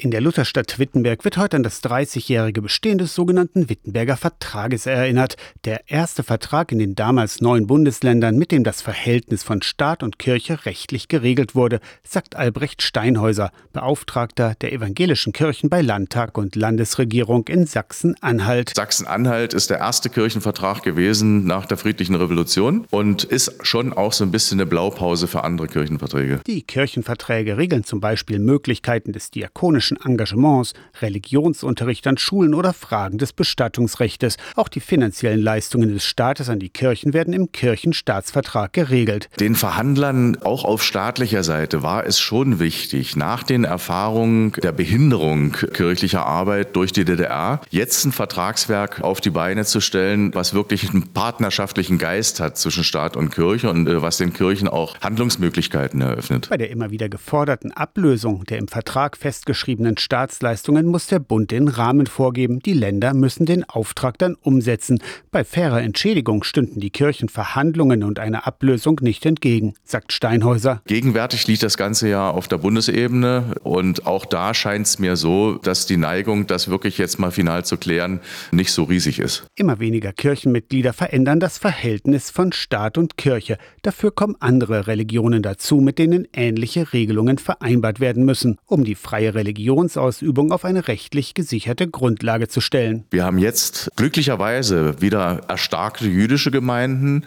In der Lutherstadt Wittenberg wird heute an das 30-jährige Bestehen des sogenannten Wittenberger Vertrages erinnert. Der erste Vertrag in den damals neuen Bundesländern, mit dem das Verhältnis von Staat und Kirche rechtlich geregelt wurde, sagt Albrecht Steinhäuser, Beauftragter der evangelischen Kirchen bei Landtag und Landesregierung in Sachsen-Anhalt. Sachsen-Anhalt ist der erste Kirchenvertrag gewesen nach der friedlichen Revolution und ist schon auch so ein bisschen eine Blaupause für andere Kirchenverträge. Die Kirchenverträge regeln zum Beispiel Möglichkeiten des diakonischen politischen Engagements, Religionsunterricht an Schulen oder Fragen des Bestattungsrechtes. Auch die finanziellen Leistungen des Staates an die Kirchen werden im Kirchenstaatsvertrag geregelt. Den Verhandlern auch auf staatlicher Seite war es schon wichtig, nach den Erfahrungen der Behinderung kirchlicher Arbeit durch die DDR jetzt ein Vertragswerk auf die Beine zu stellen, was wirklich einen partnerschaftlichen Geist hat zwischen Staat und Kirche und äh, was den Kirchen auch Handlungsmöglichkeiten eröffnet. Bei der immer wieder geforderten Ablösung der im Vertrag festgeschriebenen verbliebenen Staatsleistungen muss der Bund den Rahmen vorgeben. Die Länder müssen den Auftrag dann umsetzen. Bei fairer Entschädigung stünden die Kirchen Verhandlungen und einer Ablösung nicht entgegen, sagt Steinhäuser. Gegenwärtig liegt das Ganze ja auf der Bundesebene und auch da scheint es mir so, dass die Neigung, das wirklich jetzt mal final zu klären, nicht so riesig ist. Immer weniger Kirchenmitglieder verändern das Verhältnis von Staat und Kirche. Dafür kommen andere Religionen dazu, mit denen ähnliche Regelungen vereinbart werden müssen, um die freie Religion Religionsausübung auf eine rechtlich gesicherte Grundlage zu stellen. Wir haben jetzt glücklicherweise wieder erstarkte jüdische Gemeinden.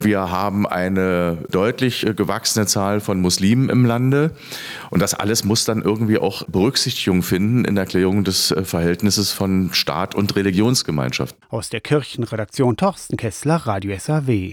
Wir haben eine deutlich gewachsene Zahl von Muslimen im Lande. Und das alles muss dann irgendwie auch Berücksichtigung finden in der Klärung des Verhältnisses von Staat und Religionsgemeinschaft. Aus der Kirchenredaktion Torsten Kessler, Radio SAW.